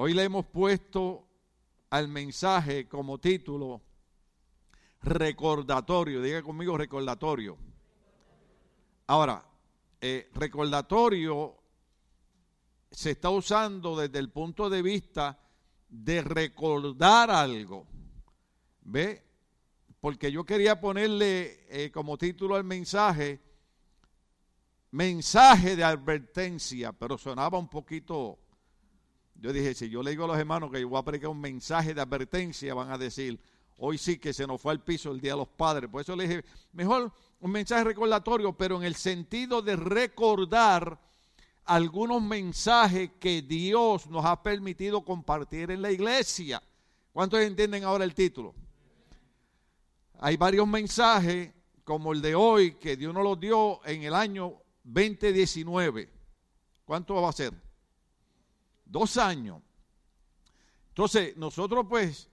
Hoy le hemos puesto al mensaje como título recordatorio. Diga conmigo recordatorio. Ahora, eh, recordatorio se está usando desde el punto de vista de recordar algo. ¿Ve? Porque yo quería ponerle eh, como título al mensaje, mensaje de advertencia, pero sonaba un poquito, yo dije, si yo le digo a los hermanos que yo voy a predicar un mensaje de advertencia, van a decir, hoy sí que se nos fue al piso el Día de los Padres. Por eso le dije, mejor un mensaje recordatorio, pero en el sentido de recordar algunos mensajes que Dios nos ha permitido compartir en la iglesia. ¿Cuántos entienden ahora el título? Hay varios mensajes como el de hoy que Dios nos los dio en el año 2019. ¿Cuánto va a ser? Dos años. Entonces, nosotros pues,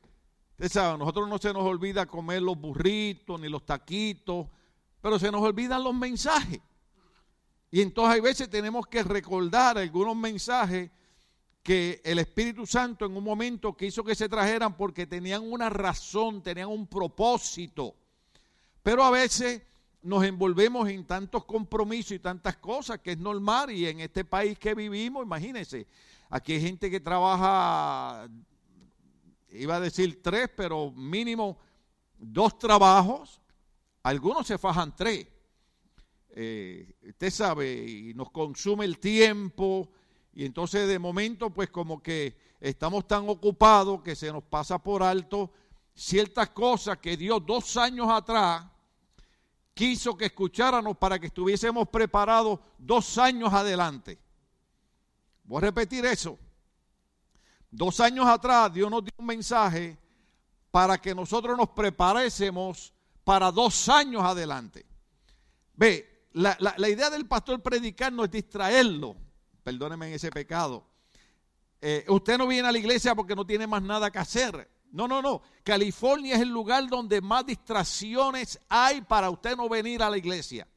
ustedes saben, nosotros no se nos olvida comer los burritos ni los taquitos, pero se nos olvidan los mensajes. Y entonces hay veces tenemos que recordar algunos mensajes que el Espíritu Santo en un momento quiso que se trajeran porque tenían una razón, tenían un propósito. Pero a veces nos envolvemos en tantos compromisos y tantas cosas que es normal y en este país que vivimos, imagínense, aquí hay gente que trabaja, iba a decir tres, pero mínimo dos trabajos, algunos se fajan tres. Eh, usted sabe, y nos consume el tiempo, y entonces de momento pues como que estamos tan ocupados que se nos pasa por alto ciertas cosas que Dios dos años atrás quiso que escucháramos para que estuviésemos preparados dos años adelante. Voy a repetir eso. Dos años atrás Dios nos dio un mensaje para que nosotros nos preparásemos para dos años adelante. Ve, la, idea del pastor predicar no es distraerlo perdóneme en ese pecado. Eh, usted no viene a la iglesia porque no tiene más nada que hacer. No, no, no. California es el lugar donde más distracciones hay para usted no venir a la iglesia.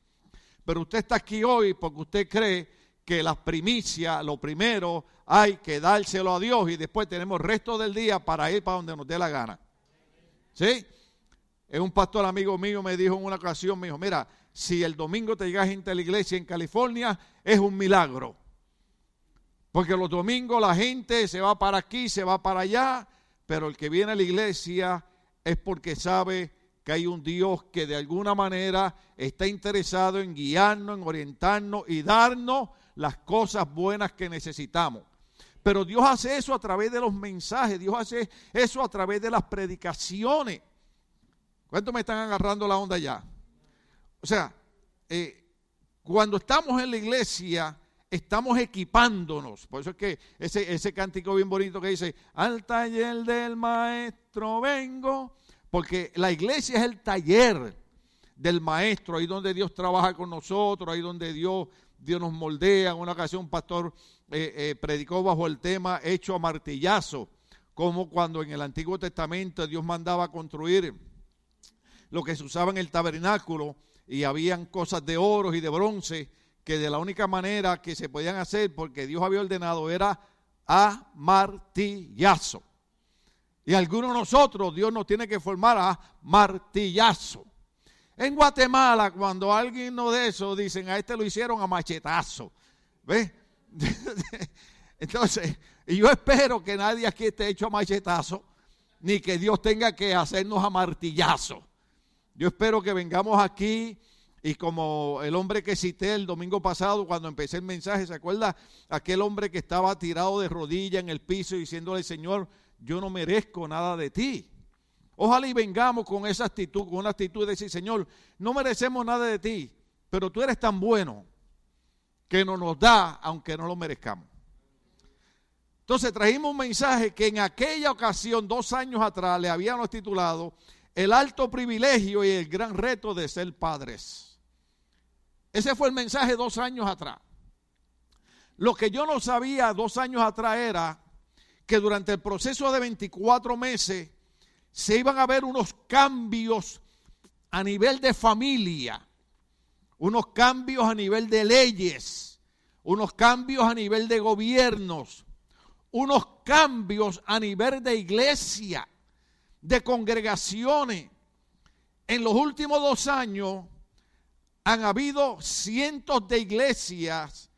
Pero usted está aquí hoy porque usted cree que las primicias, lo primero, hay que dárselo a Dios y después tenemos el resto del día para ir para donde nos dé la gana. ¿Sí? Un pastor amigo mío me dijo en una ocasión, me dijo, mira, si el domingo te llega gente a la iglesia en California, es un milagro. Porque los domingos la gente se va para aquí, se va para allá, pero el que viene a la iglesia es porque sabe que hay un Dios que de alguna manera está interesado en guiarnos, en orientarnos y darnos las cosas buenas que necesitamos. Pero Dios hace eso a través de los mensajes, Dios hace eso a través de las predicaciones. ¿Cuántos me están agarrando la onda ya? O sea, eh, cuando estamos en la iglesia, estamos equipándonos. Por eso es que ese, ese cántico bien bonito que dice, al taller del maestro vengo, porque la iglesia es el taller del maestro, ahí donde Dios trabaja con nosotros, ahí donde Dios, Dios nos moldea. En una ocasión un pastor eh, eh, predicó bajo el tema hecho a martillazo, como cuando en el Antiguo Testamento Dios mandaba construir lo que se usaba en el tabernáculo y habían cosas de oro y de bronce que de la única manera que se podían hacer, porque Dios había ordenado, era a martillazo. Y algunos de nosotros, Dios nos tiene que formar a martillazo. En Guatemala, cuando alguien no de eso, dicen, a este lo hicieron a machetazo. ¿Ves? Entonces, yo espero que nadie aquí esté hecho a machetazo, ni que Dios tenga que hacernos a martillazo. Yo espero que vengamos aquí y como el hombre que cité el domingo pasado cuando empecé el mensaje, ¿se acuerda? Aquel hombre que estaba tirado de rodilla en el piso diciéndole, Señor, yo no merezco nada de ti. Ojalá y vengamos con esa actitud, con una actitud de decir, Señor, no merecemos nada de ti, pero tú eres tan bueno que no nos da aunque no lo merezcamos. Entonces trajimos un mensaje que en aquella ocasión, dos años atrás, le habíamos titulado El alto privilegio y el gran reto de ser padres. Ese fue el mensaje dos años atrás. Lo que yo no sabía dos años atrás era que durante el proceso de 24 meses se iban a ver unos cambios a nivel de familia, unos cambios a nivel de leyes, unos cambios a nivel de gobiernos, unos cambios a nivel de iglesia, de congregaciones. En los últimos dos años han habido cientos de iglesias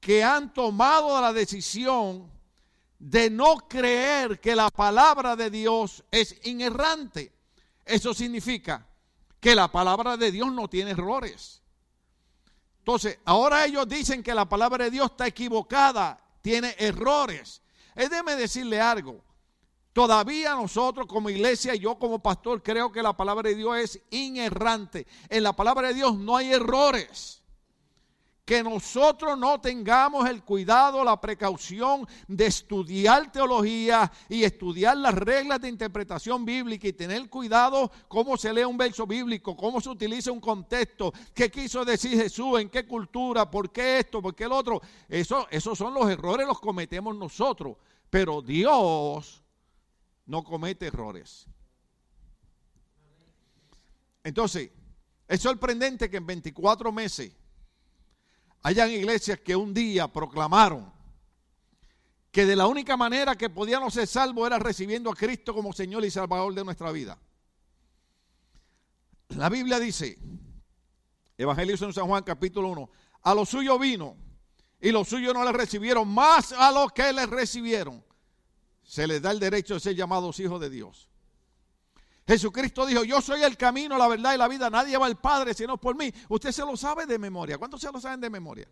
que han tomado la decisión de no creer que la palabra de Dios es inerrante. Eso significa que la palabra de Dios no tiene errores. Entonces, ahora ellos dicen que la palabra de Dios está equivocada, tiene errores. Es déjeme decirle algo. Todavía nosotros como iglesia yo como pastor creo que la palabra de Dios es inerrante. En la palabra de Dios no hay errores que nosotros no tengamos el cuidado, la precaución de estudiar teología y estudiar las reglas de interpretación bíblica y tener cuidado cómo se lee un verso bíblico, cómo se utiliza un contexto, qué quiso decir Jesús, en qué cultura, por qué esto, por qué el otro. Eso, esos son los errores, los cometemos nosotros. Pero Dios no comete errores. Entonces, es sorprendente que en 24 meses Hayan iglesias que un día proclamaron que de la única manera que podíamos ser salvos era recibiendo a Cristo como Señor y Salvador de nuestra vida. La Biblia dice, Evangelio de San Juan capítulo 1, a lo suyo vino y los suyos no le recibieron, más a los que le recibieron se les da el derecho de ser llamados hijos de Dios. Jesucristo dijo, yo soy el camino, la verdad y la vida. Nadie va al Padre sino por mí. Usted se lo sabe de memoria. ¿Cuántos se lo saben de memoria?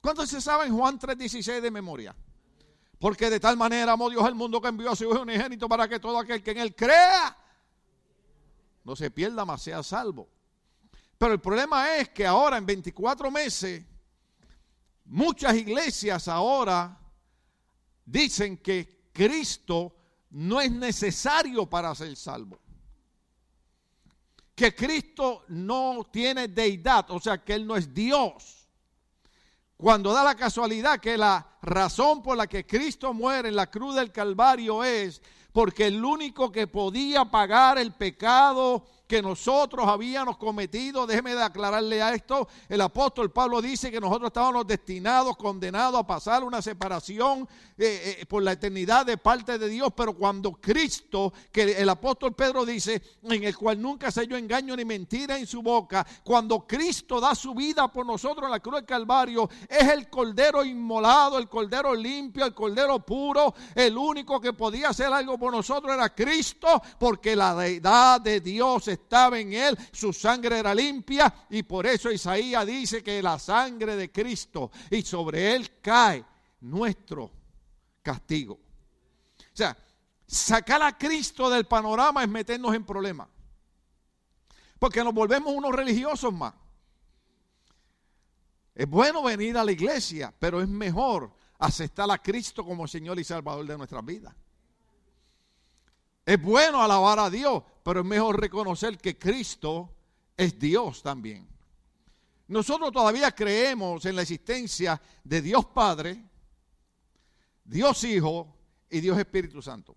¿Cuántos se saben Juan 3:16 de memoria? Porque de tal manera amó Dios al mundo que envió a su Hijo unigénito para que todo aquel que en él crea no se pierda, más sea salvo. Pero el problema es que ahora en 24 meses muchas iglesias ahora dicen que Cristo no es necesario para ser salvo. Que Cristo no tiene deidad, o sea, que Él no es Dios. Cuando da la casualidad que la razón por la que Cristo muere en la cruz del Calvario es porque el único que podía pagar el pecado que nosotros habíamos cometido. Déjeme de aclararle a esto. El apóstol Pablo dice que nosotros estábamos destinados, condenados a pasar una separación eh, eh, por la eternidad de parte de Dios. Pero cuando Cristo, que el apóstol Pedro dice, en el cual nunca se halló engaño ni mentira en su boca, cuando Cristo da su vida por nosotros en la cruz del Calvario, es el cordero inmolado, el cordero limpio, el cordero puro, el único que podía hacer algo por nosotros era Cristo, porque la deidad de Dios estaba en él, su sangre era limpia y por eso Isaías dice que la sangre de Cristo y sobre él cae nuestro castigo. O sea, sacar a Cristo del panorama es meternos en problemas. Porque nos volvemos unos religiosos más. Es bueno venir a la iglesia, pero es mejor aceptar a Cristo como Señor y Salvador de nuestras vidas. Es bueno alabar a Dios, pero es mejor reconocer que Cristo es Dios también. Nosotros todavía creemos en la existencia de Dios Padre, Dios Hijo y Dios Espíritu Santo.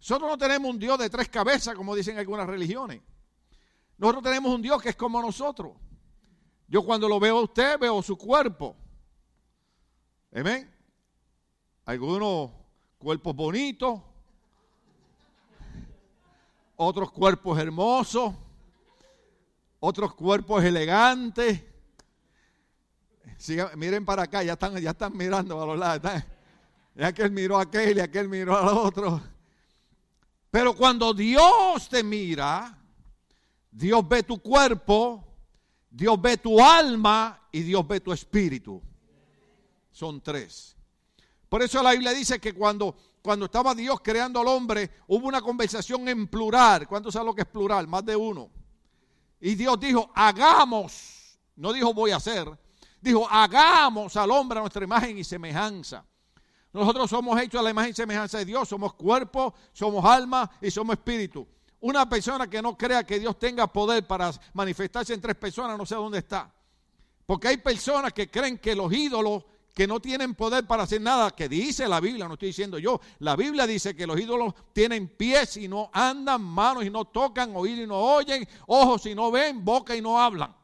Nosotros no tenemos un Dios de tres cabezas, como dicen algunas religiones. Nosotros tenemos un Dios que es como nosotros. Yo cuando lo veo a usted, veo su cuerpo. Amén. Algunos cuerpos bonitos, otros cuerpos hermosos, otros cuerpos elegantes. miren para acá, ya están, ya están mirando a los lados. ya que él miró a aquel y aquel miró al otro. Pero cuando Dios te mira, Dios ve tu cuerpo, Dios ve tu alma y Dios ve tu espíritu. Son tres. Por eso la Biblia dice que cuando cuando estaba Dios creando al hombre, hubo una conversación en plural. ¿Cuántos saben lo que es plural? Más de uno. Y Dios dijo, hagamos, no dijo voy a hacer, dijo, hagamos al hombre a nuestra imagen y semejanza. Nosotros somos hechos a la imagen y semejanza de Dios, somos cuerpo, somos alma y somos espíritu. Una persona que no crea que Dios tenga poder para manifestarse en tres personas, no sé dónde está. Porque hay personas que creen que los ídolos que no tienen poder para hacer nada, que dice la Biblia, no estoy diciendo yo, la Biblia dice que los ídolos tienen pies y no andan, manos y no tocan, oídos y no oyen, ojos y no ven, boca y no hablan.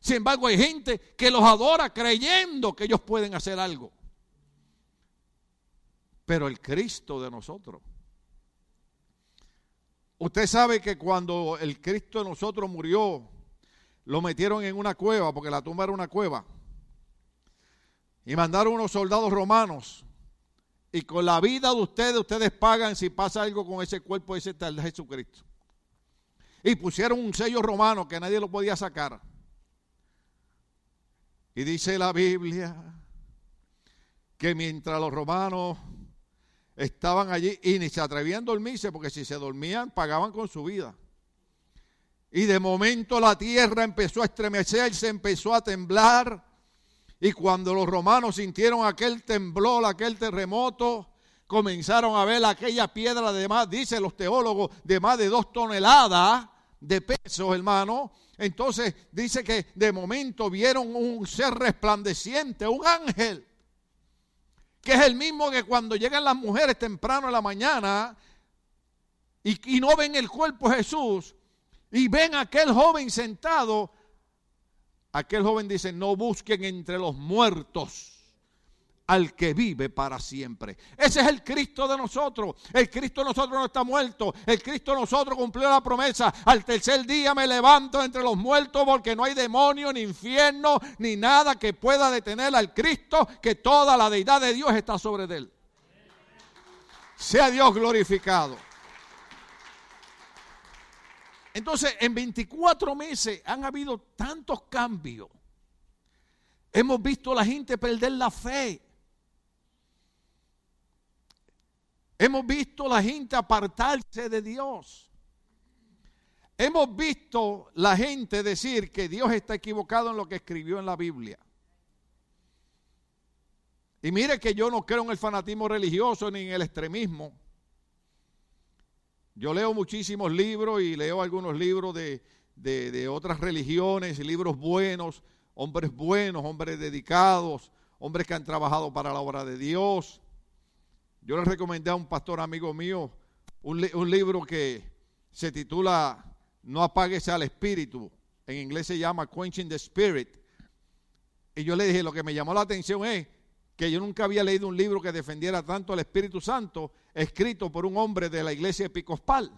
Sin embargo, hay gente que los adora creyendo que ellos pueden hacer algo. pero el Cristo de nosotros. Usted sabe que cuando el Cristo de nosotros murió, lo metieron en una cueva, porque la tumba era una cueva. Y mandaron unos soldados romanos. Y con la vida de ustedes, ustedes pagan si pasa algo con ese cuerpo ese tal de Jesucristo. Y pusieron un sello romano que nadie lo podía sacar. Y dice la Biblia que mientras los romanos estaban allí y ni se atrevían a dormirse porque si se dormían pagaban con su vida. Y de momento la tierra empezó a estremecerse, empezó a temblar. Y cuando los romanos sintieron aquel temblor, aquel terremoto, comenzaron a ver aquella piedra de más, dicen los teólogos, de más de dos toneladas de peso, hermano. Entonces dice que de momento vieron un ser resplandeciente, un ángel que es el mismo que cuando llegan las mujeres temprano en la mañana y, no ven el cuerpo de Jesús y ven a aquel joven sentado, aquel joven dice, no busquen entre los muertos al que vive para siempre. Ese es el Cristo de nosotros. El Cristo de nosotros no está muerto. El Cristo de nosotros cumplió la promesa. Al tercer día me levanto entre los muertos porque no hay demonio, ni infierno, ni nada que pueda detener al Cristo, que toda la deidad de Dios está sobre él. Sea Dios glorificado. Entonces, en 24 meses han habido tantos cambios. Hemos visto la gente perder la fe. Hemos visto la gente apartarse de Dios. Hemos visto la gente decir que Dios está equivocado en lo que escribió en la Biblia. Y mire que yo no creo en el fanatismo religioso ni en el extremismo. Yo leo muchísimos libros y leo algunos libros de, de otras religiones, libros buenos, hombres buenos, hombres dedicados, hombres que han trabajado para la obra de Dios. Yo le recomendé a un pastor amigo mío un, libro que se titula No apagues al espíritu. En inglés se llama Quenching the Spirit. Y yo le dije, lo que me llamó la atención es que yo nunca había leído un libro que defendiera tanto al Espíritu Santo escrito por un hombre de la iglesia episcopal.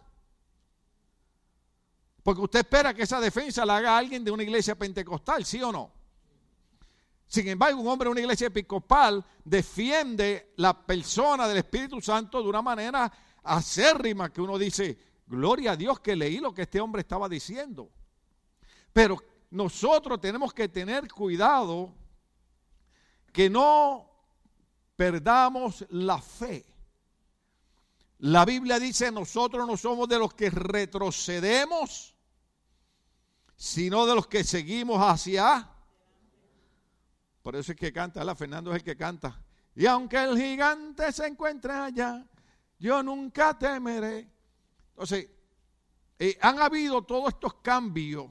Porque usted espera que esa defensa la haga alguien de una iglesia pentecostal, ¿sí o no? Sin embargo, un hombre de una iglesia episcopal defiende la persona del Espíritu Santo de una manera acérrima que uno dice, gloria a Dios que leí lo que este hombre estaba diciendo. Pero nosotros tenemos que tener cuidado que no perdamos la fe. La Biblia dice, nosotros no somos de los que retrocedemos, sino de los que seguimos hacia por eso es que canta, la Fernando es el que canta. Y aunque el gigante se encuentre allá, yo nunca temeré. Entonces, eh, han habido todos estos cambios.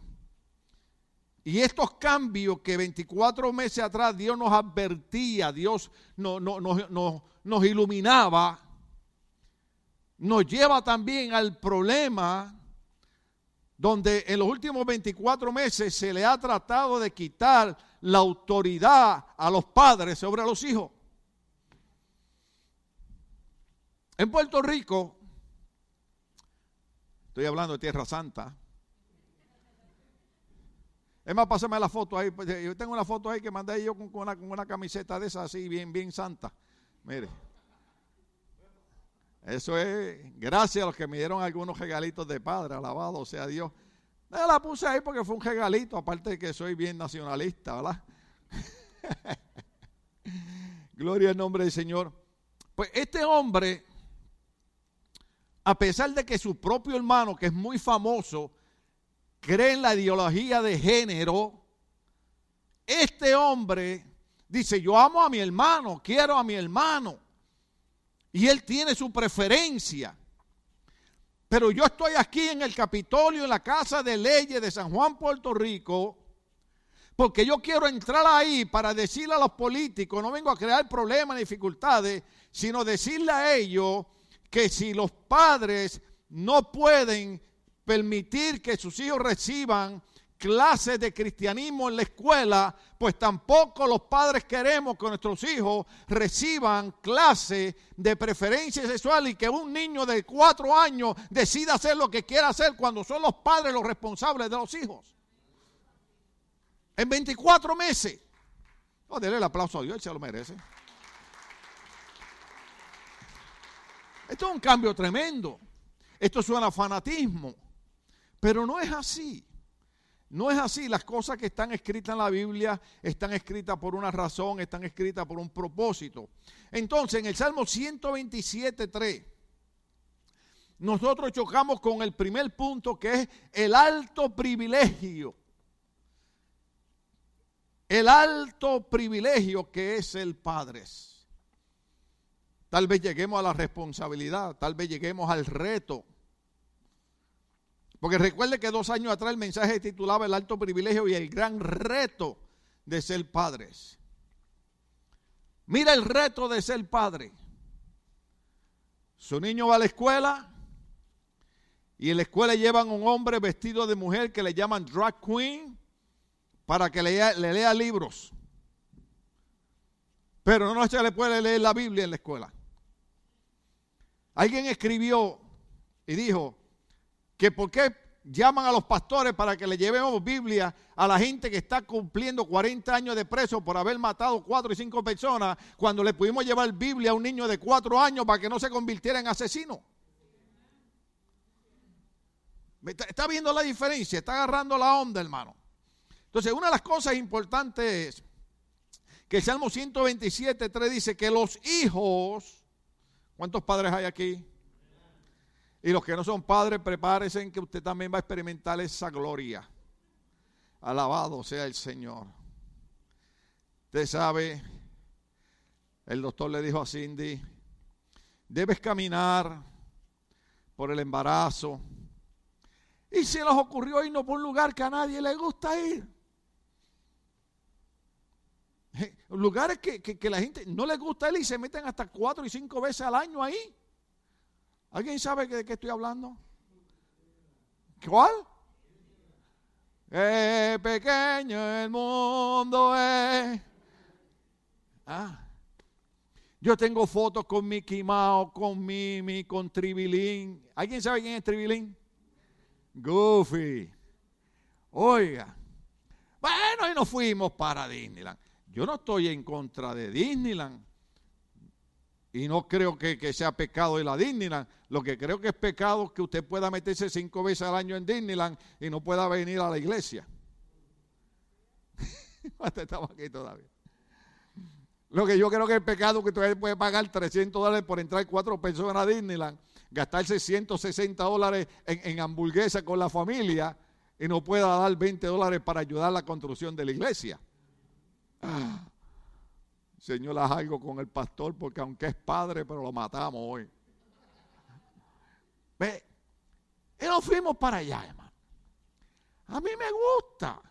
Y estos cambios que 24 meses atrás Dios nos advertía, Dios nos, nos iluminaba, nos lleva también al problema donde en los últimos 24 meses se le ha tratado de quitar la autoridad a los padres sobre los hijos. En Puerto Rico, estoy hablando de Tierra Santa. Es más, pásame la foto ahí. Pues, yo tengo una foto ahí que mandé yo con, una, con una camiseta de esa así, bien, bien santa. Mire. Eso es gracias a los que me dieron algunos regalitos de padre, alabado sea Dios. Yo la puse ahí porque fue un regalito, aparte de que soy bien nacionalista, ¿verdad? Gloria al nombre del Señor. Pues este hombre, a pesar de que su propio hermano, que es muy famoso, cree en la ideología de género, este hombre dice, yo amo a mi hermano, quiero a mi hermano. Y él tiene su preferencia. Pero yo estoy aquí en el Capitolio, en la Casa de Leyes de San Juan, Puerto Rico, porque yo quiero entrar ahí para decirle a los políticos, no vengo a crear problemas ni dificultades, sino decirle a ellos que si los padres no pueden permitir que sus hijos reciban clases de cristianismo en la escuela, pues tampoco los padres queremos que nuestros hijos reciban clases de preferencia sexual y que un niño de cuatro años decida hacer lo que quiera hacer cuando son los padres los responsables de los hijos. En 24 meses. Oh, dele el aplauso a Dios, él se lo merece. Esto es un cambio tremendo. Esto suena a fanatismo. Pero no es así. No es así, las cosas que están escritas en la Biblia están escritas por una razón, están escritas por un propósito. Entonces, en el Salmo 127, 3, nosotros chocamos con el primer punto que es el alto privilegio. El alto privilegio que es el Padre. Tal vez lleguemos a la responsabilidad, tal vez lleguemos al reto porque recuerde que dos años atrás el mensaje titulaba El alto privilegio y el gran reto de ser padres. Mira el reto de ser padre. Su niño va a la escuela y en la escuela llevan un hombre vestido de mujer que le llaman drag queen para que le, le lea libros. Pero no se le puede leer la Biblia en la escuela. Alguien escribió y dijo, que por qué llaman a los pastores para que le llevemos Biblia a la gente que está cumpliendo 40 años de preso por haber matado cuatro y cinco personas, cuando le pudimos llevar Biblia a un niño de cuatro años para que no se convirtiera en asesino. ¿Está viendo la diferencia? Está agarrando la onda, hermano. Entonces, una de las cosas importantes es que el Salmo 127, 3 dice que los hijos, ¿cuántos padres hay aquí? Y los que no son padres, prepárense que usted también va a experimentar esa gloria. Alabado sea el Señor. Usted sabe, el doctor le dijo a Cindy, debes caminar por el embarazo. Y se les ocurrió irnos por un lugar que a nadie le gusta ir. Lugares que, que la gente no le gusta ir y se meten hasta cuatro y cinco veces al año ahí. ¿Alguien sabe de qué estoy hablando? ¿Cuál? Qué pequeño el mundo es. Ah. Yo tengo fotos con Mickey Mouse, con Mimi, con Tribilín. ¿Alguien sabe quién es Tribilín? Goofy. Oiga. Bueno, y nos fuimos para Disneyland. Yo no estoy en contra de Disneyland. Y no creo que, sea pecado ir a Disneyland. Lo que creo que es pecado es que usted pueda meterse cinco veces al año en Disneyland y no pueda venir a la iglesia. estamos aquí todavía. Lo que yo creo que es pecado es que usted puede pagar 300 dólares por entrar cuatro personas a Disneyland, gastarse 160 dólares en, en hamburguesa con la familia y no pueda dar 20 dólares para ayudar a la construcción de la iglesia. Ah. Señor, haz algo con el pastor, porque aunque es padre, pero lo matamos hoy. Ve, y nos fuimos para allá, hermano. A mí me gusta.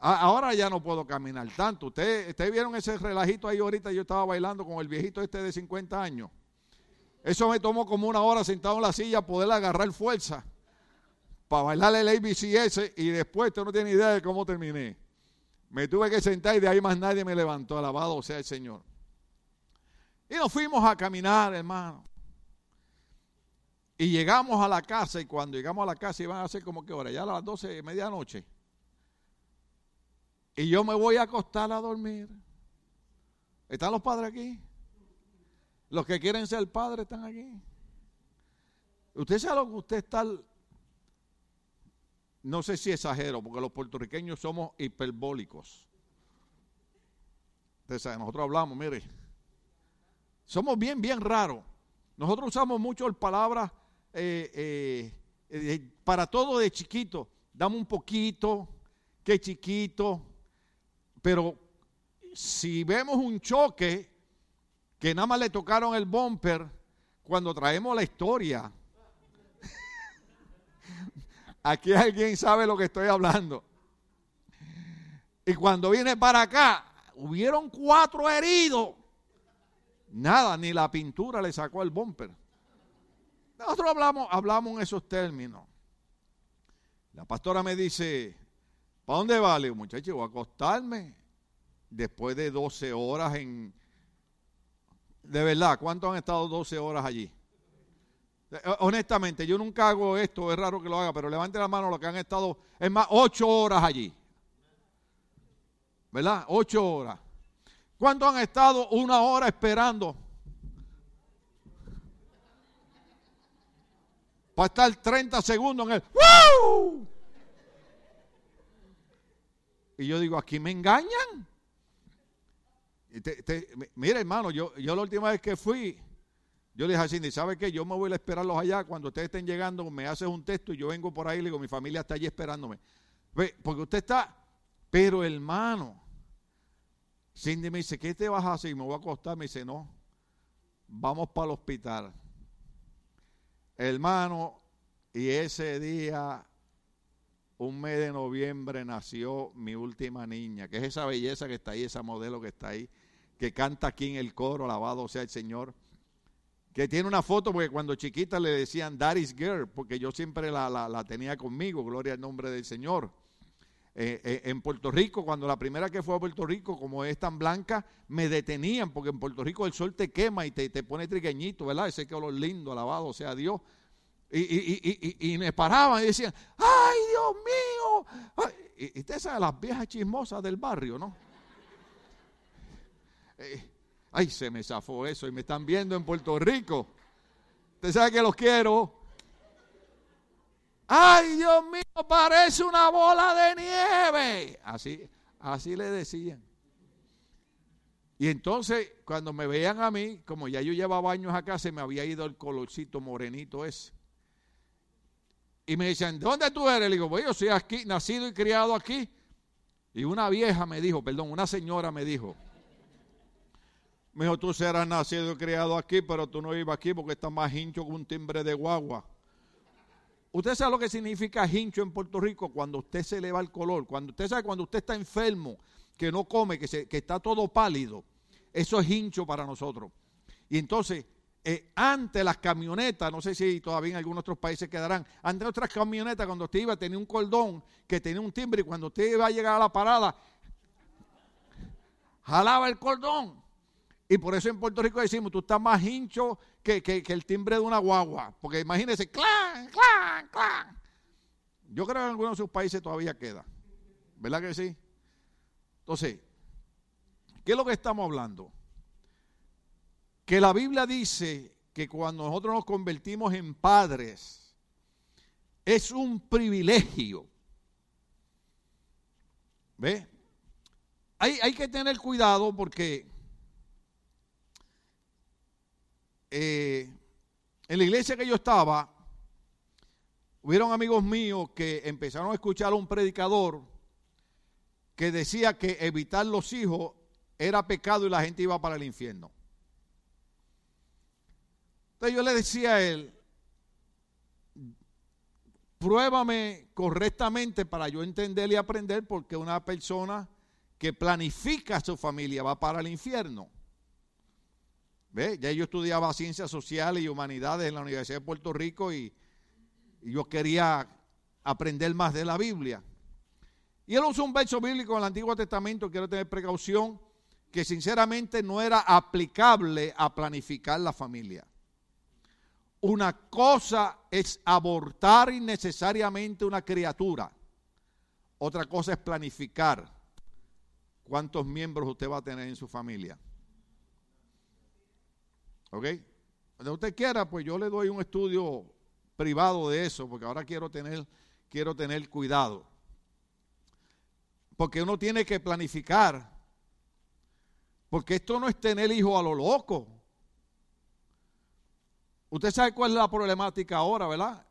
ahora ya no puedo caminar tanto. Ustedes usted vieron ese relajito ahí ahorita, yo estaba bailando con el viejito este de 50 años. Eso me tomó como una hora sentado en la silla poder agarrar fuerza para bailarle el ABCS y después usted no tiene idea de cómo terminé. Me tuve que sentar y de ahí más nadie me levantó. Alabado sea el Señor. Y nos fuimos a caminar, hermano. Y llegamos a la casa y cuando llegamos a la casa iban a ser como que hora, ya a las 12 de medianoche. Y yo me voy a acostar a dormir. ¿Están los padres aquí? Los que quieren ser padres están aquí. Usted sabe lo que usted está no sé si exagero, porque los puertorriqueños somos hiperbólicos. nosotros hablamos, mire, somos bien, bien raros. Nosotros usamos mucho palabras eh, eh, eh, para todo de chiquito. Dame un poquito, qué chiquito. Pero si vemos un choque que nada más le tocaron el bumper, cuando traemos la historia, Aquí alguien sabe lo que estoy hablando. Y cuando viene para acá, hubieron cuatro heridos. Nada, ni la pintura le sacó el bumper. Nosotros hablamos, hablamos en esos términos. La pastora me dice, ¿Para dónde vale? Muchacho, voy a acostarme después de 12 horas en... De verdad, ¿cuántos han estado 12 horas allí? Eh, honestamente, yo nunca hago esto, es raro que lo haga, pero levante la mano los que han estado, es más, 8 horas allí. ¿Verdad? 8 horas. ¿Cuántos han estado una hora esperando? Para estar 30 segundos en el... ¡Woo! Y yo digo, aquí me engañan. mira, hermano, yo, yo la última vez que fui, yo le dije a Cindy, ¿sabe qué? Yo me voy a esperarlos allá. Cuando ustedes estén llegando, me haces un texto y yo vengo por ahí y le digo, mi familia está allí esperándome. Porque usted está, pero hermano, Cindy me dice, ¿qué te vas a hacer? Me voy a acostar. Me dice, no, vamos para el hospital. Hermano, y ese día un mes de noviembre nació mi última niña, que es esa belleza que está ahí, esa modelo que está ahí, que canta aquí en el coro, alabado sea el Señor, que tiene una foto porque cuando chiquita le decían Daddy's Girl, porque yo siempre la, tenía conmigo, gloria al nombre del Señor. Eh, eh, en Puerto Rico, cuando la primera que fue a Puerto Rico, como es tan blanca, me detenían, porque en Puerto Rico el sol te quema y te, te pone trigueñito, ¿verdad? Ese color lindo, alabado sea Dios. Y, me paraban y decían, ¡ay, Dios mío! Y, usted sabe las viejas chismosas del barrio, ¿no? Eh, ay, se me zafó eso y me están viendo en Puerto Rico. Usted sabe que los quiero. ¡Ay, Dios mío! Parece una bola de nieve. Así, así le decían. Y entonces, cuando me veían a mí, como ya yo llevaba años acá, se me había ido el colorcito morenito ese. Y me dicen, ¿dónde tú eres? Le digo, pues yo soy aquí, nacido y criado aquí. Y una vieja me dijo, perdón, una señora me dijo, me dijo, tú serás nacido y criado aquí, pero tú no ibas aquí porque estás más hincho que un timbre de guagua. Usted sabe lo que significa hincho en Puerto Rico cuando usted se eleva el color. Cuando usted sabe cuando usted está enfermo, que no come, que, se, que está todo pálido. Eso es hincho para nosotros. Y entonces eh, antes las camionetas, no sé si todavía en algunos otros países quedarán, antes otras camionetas cuando usted iba tenía un cordón que tenía un timbre y cuando usted iba a llegar a la parada, jalaba el cordón. Y por eso en Puerto Rico decimos, tú estás más hincho que, el timbre de una guagua. Porque imagínese, clan, clan, clan. Yo creo que en algunos de sus países todavía queda. ¿Verdad que sí? Entonces, ¿qué es lo que estamos hablando? que la Biblia dice que cuando nosotros nos convertimos en padres, es un privilegio. ¿Ve? Hay, hay que tener cuidado porque eh, en la iglesia que yo estaba, hubieron amigos míos que empezaron a escuchar a un predicador que decía que evitar los hijos era pecado y la gente iba para el infierno. Entonces yo le decía a él, pruébame correctamente para yo entender y aprender porque una persona que planifica su familia va para el infierno. ¿Ve? Ya yo estudiaba ciencias sociales y humanidades en la Universidad de Puerto Rico y, yo quería aprender más de la Biblia. Y él usó un verso bíblico en el Antiguo Testamento, quiero tener precaución, que sinceramente no era aplicable a planificar la familia. Una cosa es abortar innecesariamente una criatura. Otra cosa es planificar cuántos miembros usted va a tener en su familia. ¿Ok? Cuando usted quiera, pues yo le doy un estudio privado de eso, porque ahora quiero tener, quiero tener cuidado. Porque uno tiene que planificar. Porque esto no es tener hijos a lo loco. Usted sabe cuál es la problemática ahora, ¿verdad?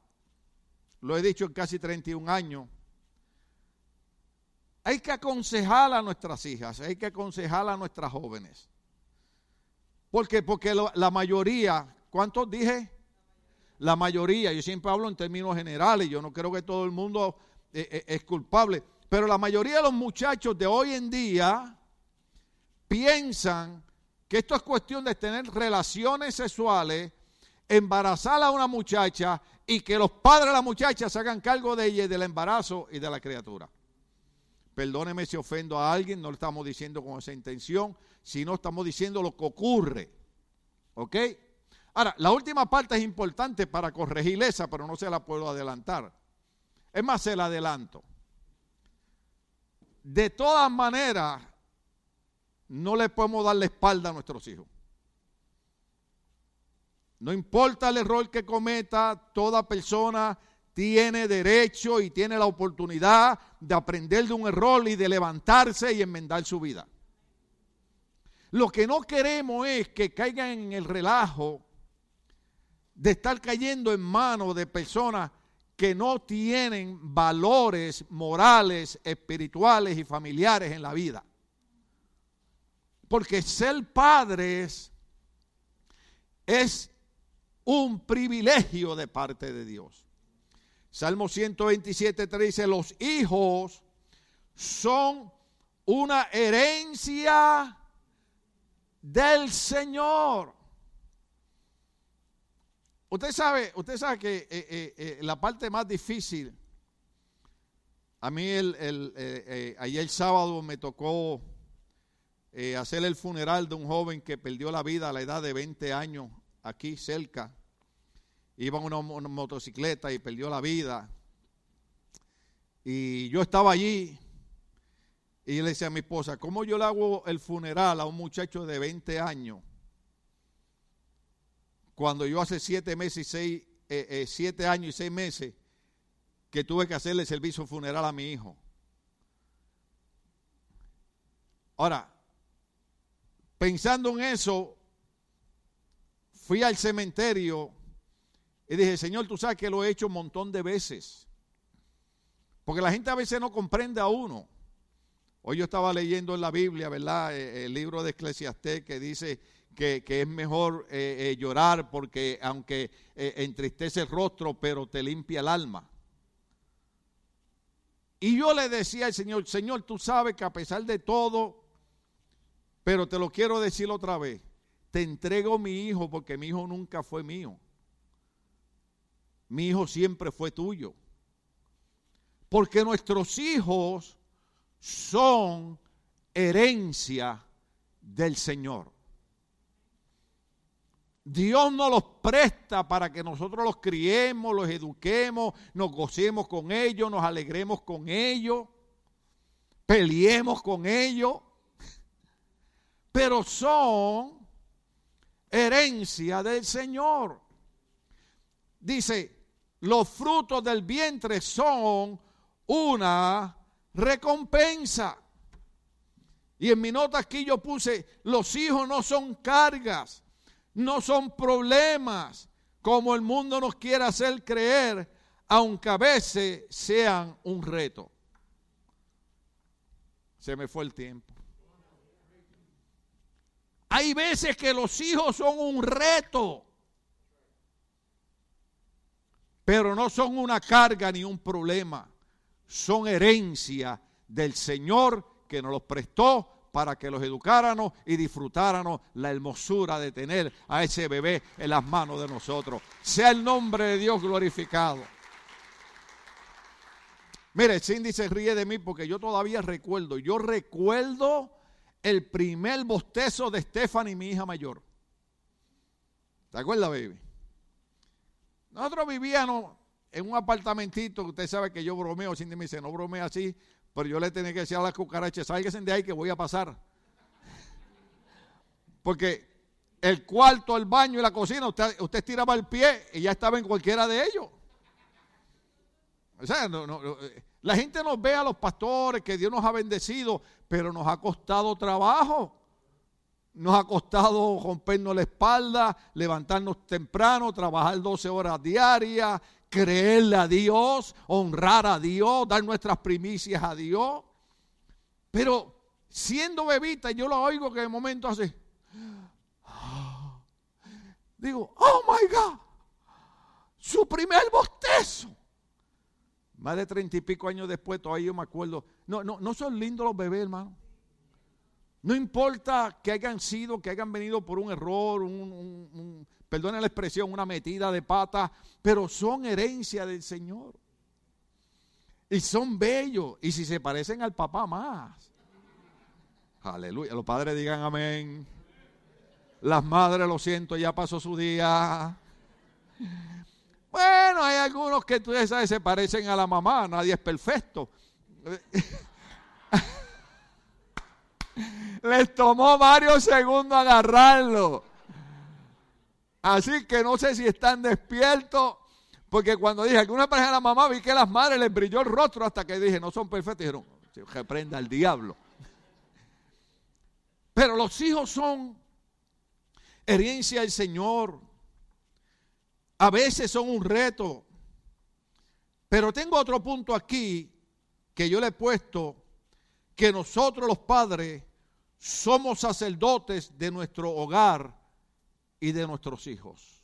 Lo he dicho en casi 31 años. Hay que aconsejar a nuestras hijas, hay que aconsejar a nuestras jóvenes. ¿Por qué? Porque la mayoría, ¿cuántos dije? La mayoría, yo siempre hablo en términos generales, yo no creo que todo el mundo eh, eh, es culpable, pero la mayoría de los muchachos de hoy en día piensan que esto es cuestión de tener relaciones sexuales embarazar a una muchacha y que los padres de la muchacha se hagan cargo de ella y del embarazo y de la criatura. Perdóneme si ofendo a alguien, no lo estamos diciendo con esa intención, sino estamos diciendo lo que ocurre. ¿Ok? Ahora, la última parte es importante para corregir esa, pero no se la puedo adelantar. Es más, se la adelanto. De todas maneras, no le podemos dar la espalda a nuestros hijos. No importa el error que cometa, toda persona tiene derecho y tiene la oportunidad de aprender de un error y de levantarse y enmendar su vida. Lo que no queremos es que caigan en el relajo de estar cayendo en manos de personas que no tienen valores morales, espirituales y familiares en la vida. Porque ser padres es un privilegio de parte de Dios. Salmo 127 dice, los hijos son una herencia del Señor. Usted sabe, usted sabe que eh, eh, eh, la parte más difícil, a mí el ayer sábado me tocó hacer el funeral de un joven que perdió la vida a la edad de 20 años aquí cerca. Iba en una, motocicleta y perdió la vida. Y yo estaba allí y le decía a mi esposa, ¿cómo yo le hago el funeral a un muchacho de 20 años? cuando yo hace siete meses y seis, eh, eh, siete años y seis meses que tuve que hacerle servicio funeral a mi hijo. Ahora, pensando en eso, fui al cementerio y dije, Señor, tú sabes que lo he hecho un montón de veces. Porque la gente a veces no comprende a uno. Hoy yo estaba leyendo en la Biblia, ¿verdad? Eh, el libro de Eclesiastés que dice que, es mejor eh, eh, llorar porque aunque entristece el rostro, pero te limpia el alma. Y yo le decía al Señor, Señor, tú sabes que a pesar de todo, pero te lo quiero decir otra vez, te entrego mi hijo porque mi hijo nunca fue mío. Mi hijo siempre fue tuyo. Porque nuestros hijos son herencia del Señor. Dios nos los presta para que nosotros los criemos, los eduquemos, nos gocemos con ellos, nos alegremos con ellos, peleemos con ellos. Pero son herencia del Señor. Dice, los frutos del vientre son una recompensa. Y en mi nota aquí yo puse, los hijos no son cargas no son problemas como el mundo nos quiere hacer creer, aunque a veces sean un reto. Se me fue el tiempo. Hay veces que los hijos son un reto, pero no son una carga ni un problema. Son herencia del Señor que nos los prestó para que los educáramos y disfrutáramos la hermosura de tener a ese bebé en las manos de nosotros. Sea el nombre de Dios glorificado. Mire, Cindy se ríe de mí porque yo todavía recuerdo, yo recuerdo el primer bostezo de Stephanie, mi hija mayor. ¿Te acuerdas, baby? Nosotros vivíamos en un apartamentito, usted sabe que yo bromeo, Cindy me dice, no bromea así, pero yo le tenía que decir a las cucarachas, sálguense de ahí que voy a pasar. Porque el cuarto, el baño y la cocina, usted, usted estiraba el pie y ya estaba en cualquiera de ellos. O sea, la gente nos ve a los pastores que Dios nos ha bendecido, pero nos ha costado trabajo. Nos ha costado rompernos la espalda, levantarnos temprano, trabajar 12 horas diarias, creerle a Dios, honrar a Dios, dar nuestras primicias a Dios. Pero siendo bebita, yo lo oigo que de momento hace. Digo, oh my God, su primer bostezo. Más de treinta y pico años después, todavía yo me acuerdo. No, no, no son lindos los bebés, hermano. No importa que hayan sido, que hayan venido por un error, un perdona la expresión, una metida de pata, pero son herencia del Señor. Y son bellos. Y si se parecen al papá más. Aleluya. Los padres digan amén. Las madres, lo siento, ya pasó su día. Bueno, hay algunos que tú sabes se parecen a la mamá, nadie es perfecto. Les tomó varios segundos agarrarlo. Así que no sé si están despiertos, porque cuando dije alguna pareja de la mamá, vi que las madres les brilló el rostro hasta que dije, no son perfectos. Dijeron, reprenda al diablo. Pero los hijos son herencia del Señor. A veces son un reto. Pero tengo otro punto aquí que yo le he puesto, que nosotros los padres somos sacerdotes de nuestro hogar y de nuestros hijos.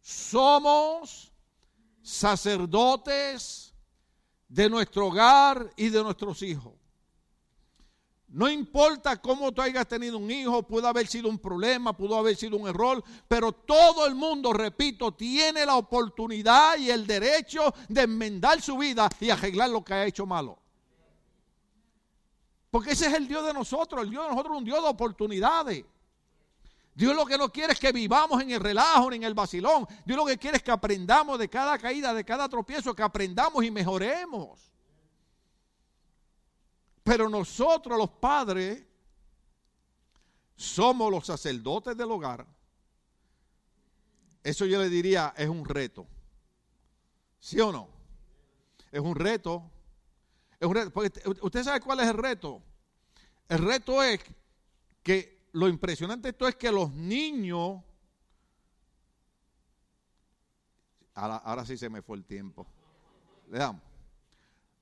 Somos sacerdotes de nuestro hogar y de nuestros hijos. No importa cómo tú hayas tenido un hijo, pudo haber sido un problema, pudo haber sido un error, pero todo el mundo, repito, tiene la oportunidad y el derecho de enmendar su vida y arreglar lo que ha hecho malo. Porque ese es el Dios de nosotros, el Dios de nosotros es un Dios de oportunidades. Dios lo que no quiere es que vivamos en el relajo ni en el vacilón. Dios lo que quiere es que aprendamos de cada caída, de cada tropiezo, que aprendamos y mejoremos. Pero nosotros los padres somos los sacerdotes del hogar. Eso yo le diría es un reto. ¿Sí o no? Es un reto. ¿Usted sabe cuál es el reto? El reto es que lo impresionante esto es que los niños... Ahora, ahora sí se me fue el tiempo. Le damos.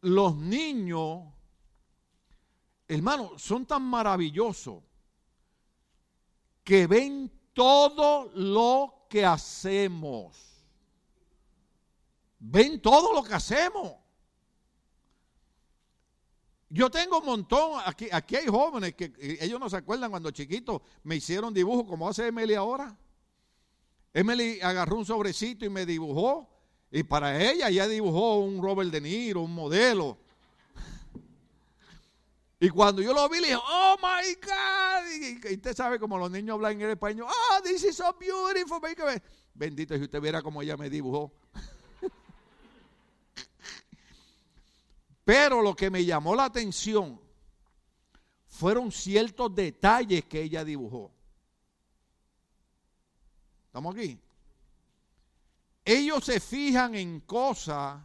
Los niños hermano, son tan maravillosos que ven todo lo que hacemos. Ven todo lo que hacemos. Yo tengo un montón, aquí, aquí hay jóvenes que ellos no se acuerdan cuando chiquitos me hicieron dibujo como hace Emily ahora. Emily agarró un sobrecito y me dibujó. Y para ella ya dibujó un Robert De Niro, un modelo. Y cuando yo lo vi, le dije, oh my God. Y, usted sabe como los niños hablan en el español, oh, this is so beautiful. Bendito, si usted viera cómo ella me dibujó. Pero lo que me llamó la atención fueron ciertos detalles que ella dibujó. ¿Estamos aquí? Ellos se fijan en cosas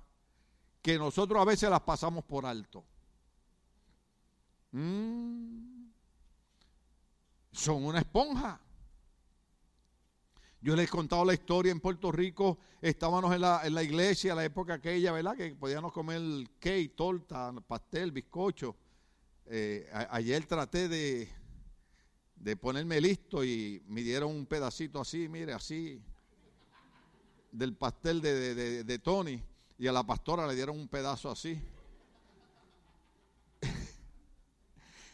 que nosotros a veces las pasamos por alto. Mm. Son una esponja. Yo les he contado la historia en Puerto Rico. Estábamos en la, en la iglesia, la época aquella, ¿verdad? Que podíamos comer cake, torta, pastel, bizcocho. Eh, ayer traté de, de ponerme listo y me dieron un pedacito así, mire, así, del pastel de, de Tony. Y a la pastora le dieron un pedazo así.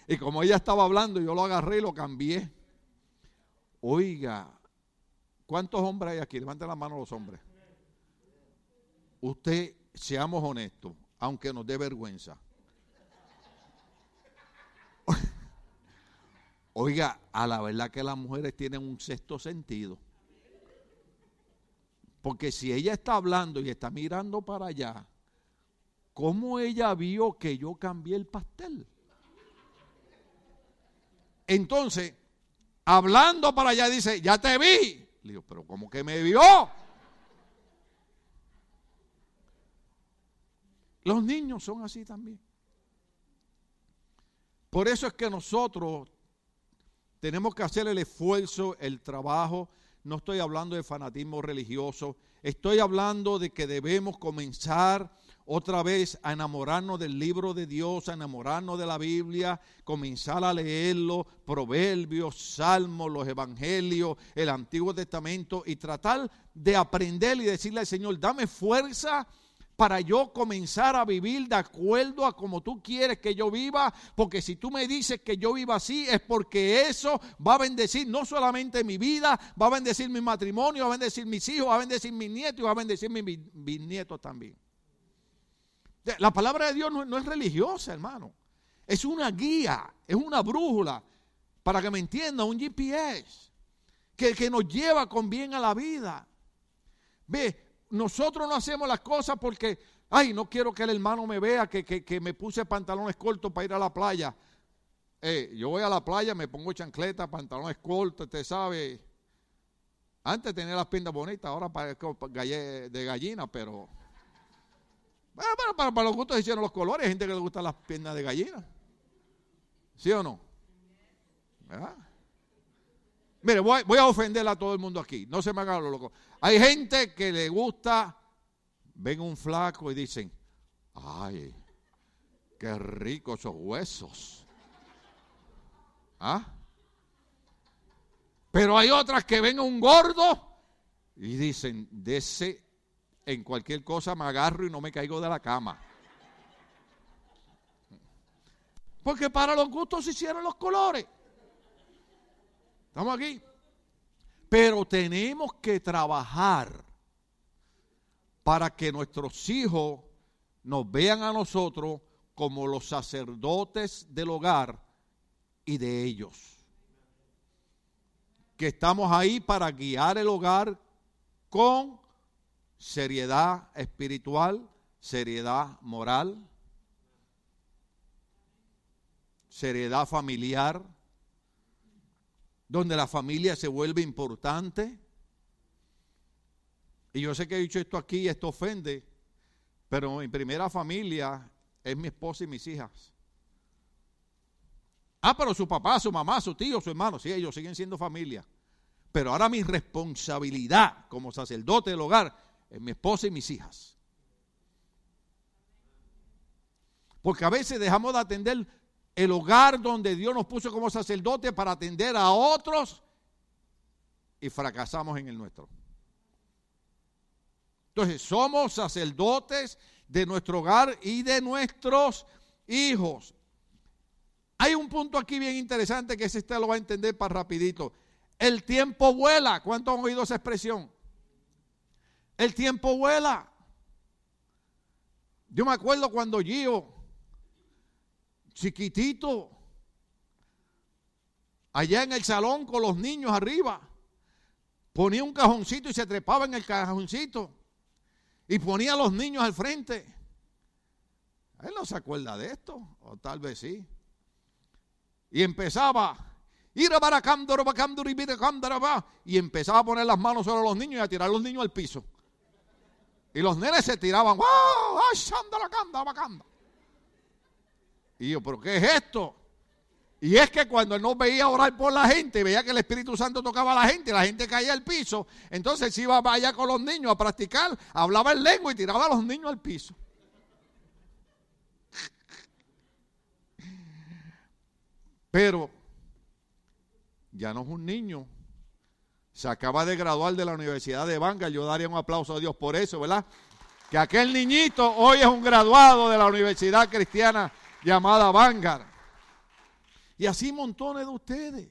Y como ella estaba hablando, yo lo agarré y lo cambié. Oiga, ¿cuántos hombres hay aquí? Levanten la mano los hombres. Usted, seamos honestos, aunque nos dé vergüenza. Oiga, a la verdad que las mujeres tienen un sexto sentido. Porque si ella está hablando y está mirando para allá, ¿cómo ella vio que yo cambié el pastel? Entonces, hablando para allá, dice, ya te vi. Le digo, pero ¿cómo que me vio? Los niños son así también. Por eso es que nosotros tenemos que hacer el esfuerzo, el trabajo. No estoy hablando de fanatismo religioso, estoy hablando de que debemos comenzar otra vez a enamorarnos del libro de Dios, a enamorarnos de la Biblia, comenzar a leerlo, proverbios, salmos, los evangelios, el Antiguo Testamento y tratar de aprender y decirle al Señor, dame fuerza para yo comenzar a vivir de acuerdo a como tú quieres que yo viva, porque si tú me dices que yo viva así es porque eso va a bendecir no solamente mi vida, va a bendecir mi matrimonio, va a bendecir mis hijos, va a bendecir mis nietos y va a bendecir mis bisnietos también. La palabra de Dios no, es religiosa, hermano. Es una guía, es una brújula, para que me entienda, un GPS, que, que nos lleva con bien a la vida. Ve, nosotros no hacemos las cosas porque, ay, no quiero que el hermano me vea que, que, me puse pantalones cortos para ir a la playa. Eh, yo voy a la playa, me pongo chancleta, pantalones cortos, usted sabe. Antes tenía las piernas bonitas, ahora parezco de gallina, pero... Bueno, para, para, los gustos hicieron los colores. Hay gente que le gusta las piernas de gallina. ¿Sí o no? ¿Verdad? Mire, voy, a ofender a todo el mundo aquí. No se me haga lo loco. Hay gente que le gusta, ven un flaco y dicen, ay, qué ricos esos huesos. ¿Ah? Pero hay otras que ven un gordo y dicen, de ese en cualquier cosa me agarro y no me caigo de la cama. Porque para los gustos se hicieron los colores. ¿Estamos aquí? Pero tenemos que trabajar para que nuestros hijos nos vean a nosotros como los sacerdotes del hogar y de ellos. Que estamos ahí para guiar el hogar con seriedad espiritual, seriedad moral, seriedad familiar, donde la familia se vuelve importante. Y yo sé que he dicho esto aquí y esto ofende, pero mi primera familia es mi esposa y mis hijas. Ah, pero su papá, su mamá, su tío, su hermano, sí, ellos siguen siendo familia. Pero ahora mi responsabilidad como sacerdote del hogar mi esposa y mis hijas. Porque a veces dejamos de atender el hogar donde Dios nos puso como sacerdote para atender a otros y fracasamos en el nuestro. Entonces, somos sacerdotes de nuestro hogar y de nuestros hijos. Hay un punto aquí bien interesante que ese usted lo va a entender para rapidito. El tiempo vuela. ¿Cuánto han oído esa expresión? El tiempo vuela. Yo me acuerdo cuando Gio, chiquitito, allá en el salón con los niños arriba, ponía un cajoncito y se trepaba en el cajoncito y ponía a los niños al frente. Él no se acuerda de esto, o tal vez sí. Y empezaba, y empezaba a poner las manos sobre los niños y a tirar a los niños al piso. Y los nenes se tiraban, ¡wow! Y yo, ¿pero qué es esto? Y es que cuando él no veía orar por la gente, veía que el Espíritu Santo tocaba a la gente, la gente caía al piso, entonces iba allá con los niños a practicar, hablaba en lengua y tiraba a los niños al piso. Pero ya no es un niño, se acaba de graduar de la Universidad de Vanguard. Yo daría un aplauso a Dios por eso, ¿verdad? Que aquel niñito hoy es un graduado de la Universidad Cristiana llamada Vanguard. Y así montones de ustedes.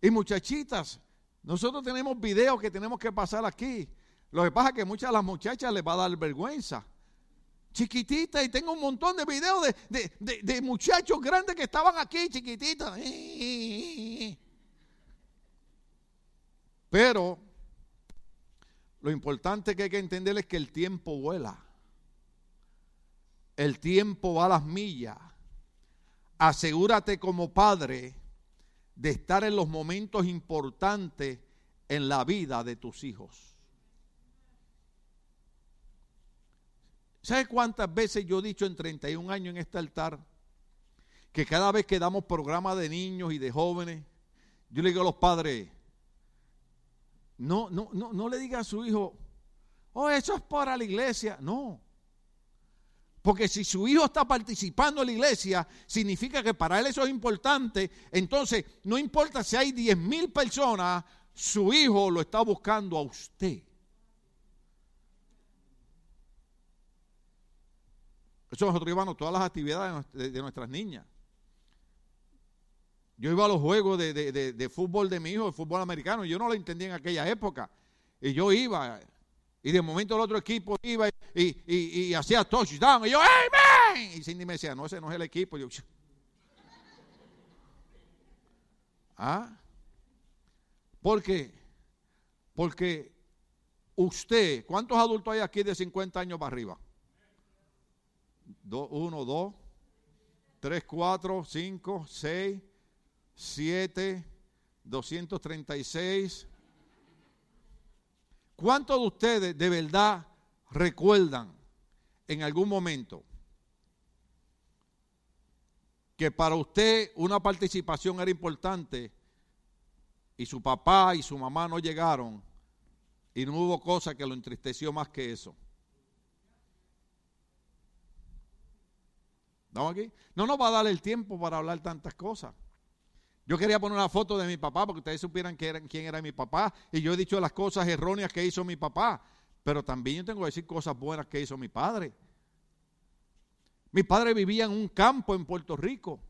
Y muchachitas, nosotros tenemos videos que tenemos que pasar aquí. Lo que pasa es que muchas de las muchachas les va a dar vergüenza. Chiquititas, y tengo un montón de videos de, de muchachos grandes que estaban aquí, chiquititas. Pero lo importante que hay que entender es que el tiempo vuela. El tiempo va a las millas. Asegúrate como padre de estar en los momentos importantes en la vida de tus hijos. ¿Sabes cuántas veces yo he dicho en 31 años en este altar que cada vez que damos programa de niños y de jóvenes, yo le digo a los padres, no, no, no, no le diga a su hijo, oh, eso es para la iglesia. No. Porque si su hijo está participando en la iglesia, significa que para él eso es importante. Entonces, no importa si hay 10 mil personas, su hijo lo está buscando a usted. Eso nosotros llevamos todas las actividades de nuestras niñas. Yo iba a los juegos de, fútbol de mi hijo, de fútbol americano, y yo no lo entendía en aquella época. Y yo iba, y de momento el otro equipo iba, y, y, y hacía touchdown. Y yo, ¡Amen! Y Cindy me decía, no, ese no es el equipo. Yo, ¿Ah? ¿Por qué? Porque usted, ¿cuántos adultos hay aquí de 50 años para arriba? uno, dos, tres, cuatro, cinco, seis, siete, 236. ¿Cuántos de ustedes de verdad recuerdan en algún momento que para usted una participación era importante y su papá y su mamá no llegaron y no hubo cosa que lo entristeció más que eso. ¿Estamos aquí? No nos va a dar el tiempo para hablar tantas cosas. Yo quería poner una foto de mi papá porque ustedes supieran quién era mi papá. Y yo he dicho las cosas erróneas que hizo mi papá. Pero también yo tengo que decir cosas buenas que hizo mi padre. Mi padre vivía en un campo en Puerto Rico.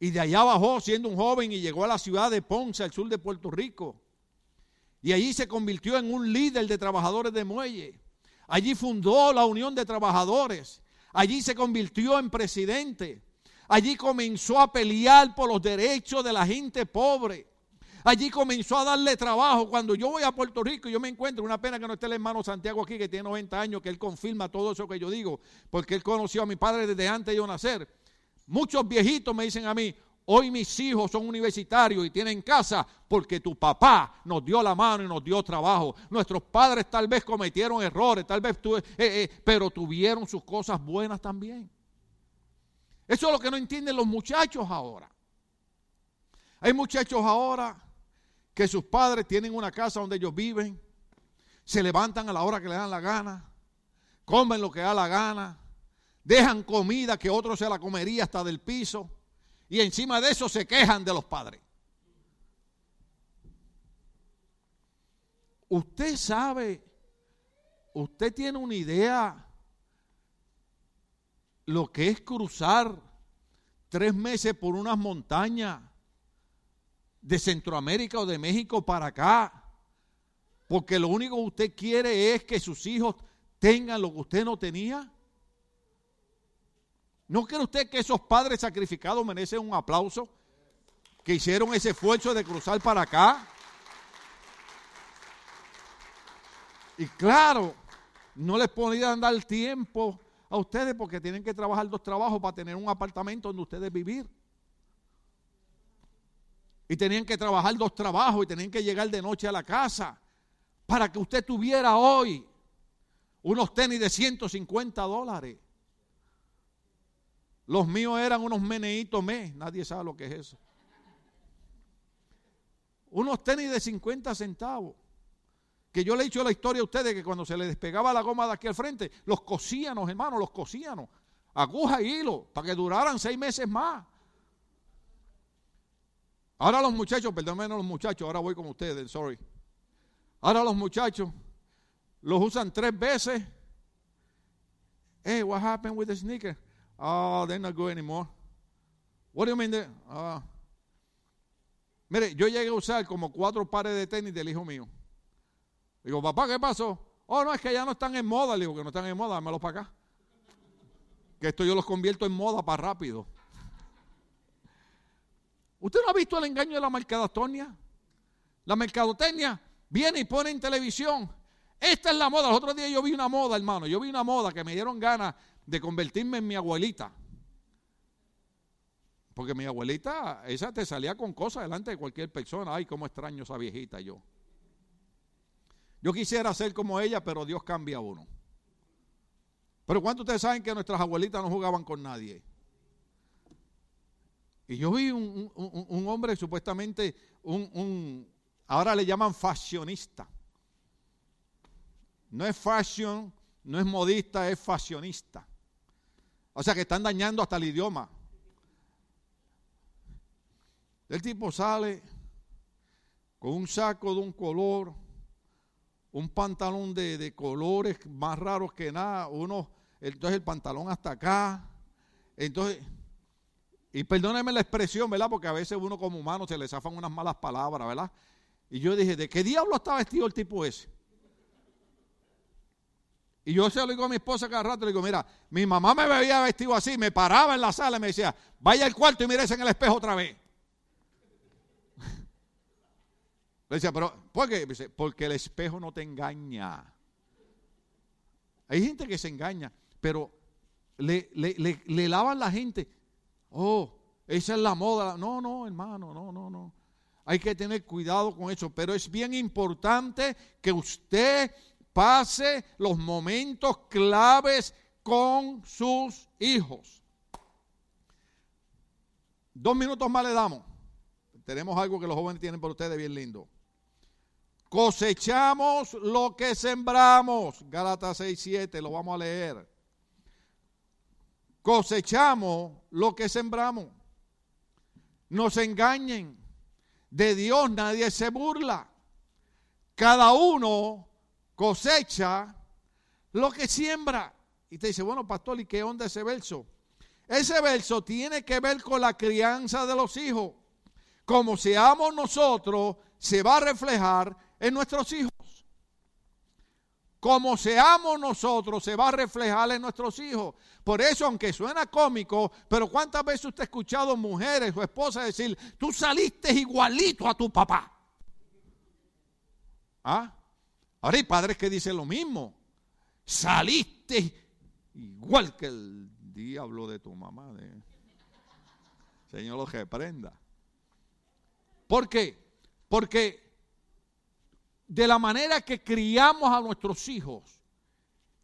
Y de allá bajó siendo un joven y llegó a la ciudad de Ponce, al sur de Puerto Rico. Y allí se convirtió en un líder de trabajadores de muelle. Allí fundó la Unión de Trabajadores. Allí se convirtió en presidente. Allí comenzó a pelear por los derechos de la gente pobre. Allí comenzó a darle trabajo. Cuando yo voy a Puerto Rico, yo me encuentro, una pena que no esté el hermano Santiago aquí, que tiene 90 años, que él confirma todo eso que yo digo, porque él conoció a mi padre desde antes de yo nacer. Muchos viejitos me dicen a mí, Hoy mis hijos son universitarios y tienen casa porque tu papá nos dio la mano y nos dio trabajo. Nuestros padres tal vez cometieron errores, tal vez eh, eh, pero tuvieron sus cosas buenas también. Eso es lo que no entienden los muchachos ahora. Hay muchachos ahora que sus padres tienen una casa donde ellos viven, se levantan a la hora que le dan la gana, comen lo que da la gana, dejan comida que otro se la comería hasta del piso y encima de eso se quejan de los padres. Usted sabe, usted tiene una idea lo que es cruzar tres meses por unas montañas de Centroamérica o de México para acá, porque lo único que usted quiere es que sus hijos tengan lo que usted no tenía. ¿No cree usted que esos padres sacrificados merecen un aplauso? Que hicieron ese esfuerzo de cruzar para acá. Y claro, no les podían dar tiempo a ustedes porque tienen que trabajar dos trabajos para tener un apartamento donde ustedes vivir. Y tenían que trabajar dos trabajos y tenían que llegar de noche a la casa para que usted tuviera hoy unos tenis de 150 dólares. Los míos eran unos meneitos mes, nadie sabe lo que es eso. Unos tenis de 50 centavos. Que yo le he dicho la historia a ustedes que cuando se le despegaba la goma de aquí al frente, los cosíamos, hermano, los cosíamos. Aguja y hilo, para que duraran seis meses más. Ahora los muchachos, perdónenme los muchachos, ahora voy con ustedes, sorry. Ahora los muchachos los usan tres veces. Hey, what happened with the sneaker? Oh, they're not good anymore. What do you mean? Uh, mire, yo llegué a usar como cuatro pares de tenis del hijo mío. Digo, papá, ¿qué pasó? Oh, no, es que ya no están en moda. Le digo que no están en moda, dámelos para acá. Que esto yo los convierto en moda para rápido. ¿Usted no ha visto el engaño de la mercadotecnia? La mercadotecnia viene y pone en televisión. Esta es la moda. Los otros días yo vi una moda, hermano. Yo vi una moda que me dieron ganas de convertirme en mi abuelita. Porque mi abuelita, esa te salía con cosas delante de cualquier persona. Ay, cómo extraño esa viejita yo. Yo quisiera ser como ella, pero Dios cambia a uno. Pero ¿cuántos ustedes saben que nuestras abuelitas no jugaban con nadie? Y yo vi un, hombre supuestamente, un, ahora le llaman fashionista. No es fashion, no es modista, es fashionista. O sea que están dañando hasta el idioma. El tipo sale con un saco de un color, un pantalón de, colores más raros que nada, uno, entonces el pantalón hasta acá. Entonces, y perdónenme la expresión, ¿verdad? Porque a veces uno como humano se le zafan unas malas palabras, ¿verdad? Y yo dije, ¿de qué diablo está vestido el tipo ese? Y yo se lo digo a mi esposa cada rato, le digo, mira, mi mamá me veía vestido así, me paraba en la sala y me decía, vaya al cuarto y mírese en el espejo otra vez. Le decía, pero ¿por qué? Porque el espejo no te engaña. Hay gente que se engaña, pero le, le, lavan la gente. Oh, esa es la moda. No, no, hermano, no, no, no. Hay que tener cuidado con eso, pero es bien importante que usted pase los momentos claves con sus hijos. Dos minutos más le damos. Tenemos algo que los jóvenes tienen para ustedes bien lindo. Cosechamos lo que sembramos. Gálatas 6, 7, lo vamos a leer. Cosechamos lo que sembramos. Nos engañen. De Dios nadie se burla. Cada uno cosecha lo que siembra. Y te dice, bueno, pastor, ¿y qué onda ese verso? Ese verso tiene que ver con la crianza de los hijos. Como seamos nosotros, se va a reflejar en nuestros hijos. Como seamos nosotros, se va a reflejar en nuestros hijos. Por eso, aunque suena cómico, pero ¿cuántas veces usted ha escuchado mujeres o esposas decir, tú saliste igualito a tu papá? ¿Ah? Ahora hay padres que dicen lo mismo. Saliste igual que el diablo de tu mamá. Señor lo reprenda. ¿Por qué? Porque de la manera que criamos a nuestros hijos,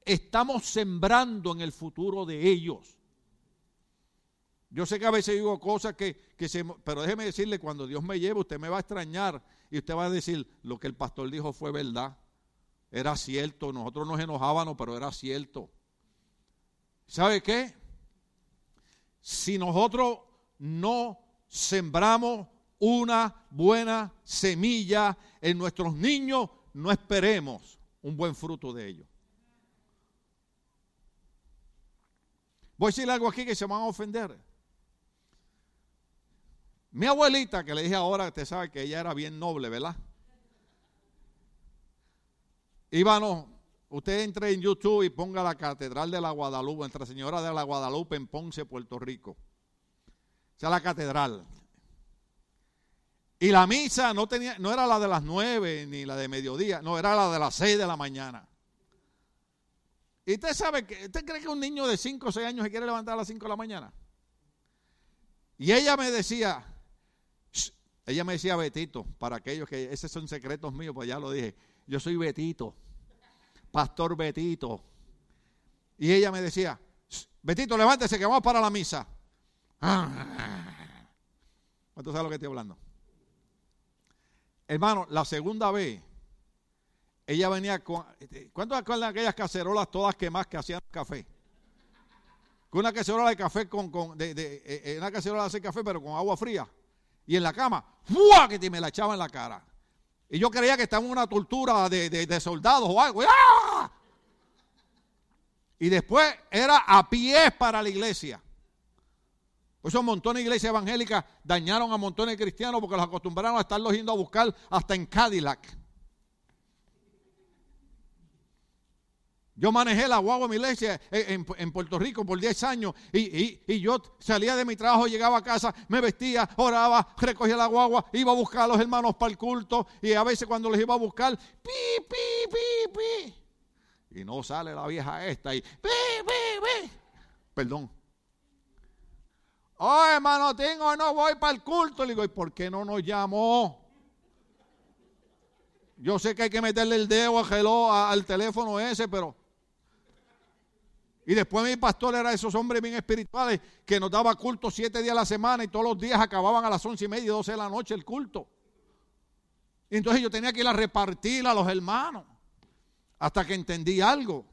estamos sembrando en el futuro de ellos. Yo sé que a veces digo cosas que, se... Pero déjeme decirle, cuando Dios me lleve, usted me va a extrañar y usted va a decir, lo que el pastor dijo fue verdad. Era cierto, nosotros nos enojábamos, pero era cierto. ¿Sabe qué? Si nosotros no sembramos una buena semilla en nuestros niños, no esperemos un buen fruto de ellos. Voy a decir algo aquí que se van a ofender. Mi abuelita, que le dije ahora, usted sabe que ella era bien noble, ¿verdad? Íbamos, usted entre en YouTube y ponga la Catedral de la Guadalupe, Nuestra Señora de la Guadalupe en Ponce, Puerto Rico. Esa es la catedral. Y la misa no, tenía, no era la de las nueve ni la de mediodía, no, era la de las seis de la mañana. Y usted sabe que, ¿usted cree que un niño de cinco o seis años se quiere levantar a las cinco de la mañana? Y ella me decía, ella me decía Betito, para aquellos que, esos son secretos míos, pues ya lo dije, yo soy Betito, Pastor Betito. Y ella me decía, Betito, levántese que vamos para la misa. ¿Cuánto sabes lo que estoy hablando? Hermano, la segunda vez, ella venía con. ¿Cuántos acuerdan aquellas cacerolas todas quemadas que hacían café? Con una cacerola de café con. con de, de, eh, eh, una cacerola de hacer café, pero con agua fría. Y en la cama, ¡fua! que te me la echaba en la cara. Y yo creía que estaba en una tortura de, de soldados o algo. ¡Ah! Y después era a pies para la iglesia. Por montones de iglesias evangélicas dañaron a montones de cristianos porque los acostumbraron a estarlos yendo a buscar hasta en Cadillac. Yo manejé la guagua en mi iglesia en, Puerto Rico por 10 años y, yo salía de mi trabajo, llegaba a casa, me vestía, oraba, recogía la guagua, iba a buscar a los hermanos para el culto y a veces cuando les iba a buscar, pi, pi, pi, pi. Y no sale la vieja esta y pi, pi, pi. Perdón. Oh, hermano, tengo, no voy para el culto. Le digo, ¿y por qué no nos llamó? Yo sé que hay que meterle el dedo al teléfono ese, pero. Y después mi pastor era esos hombres bien espirituales que nos daba culto siete días a la semana y todos los días acababan a las once y media doce de la noche el culto. Entonces yo tenía que ir a repartir a los hermanos hasta que entendí algo.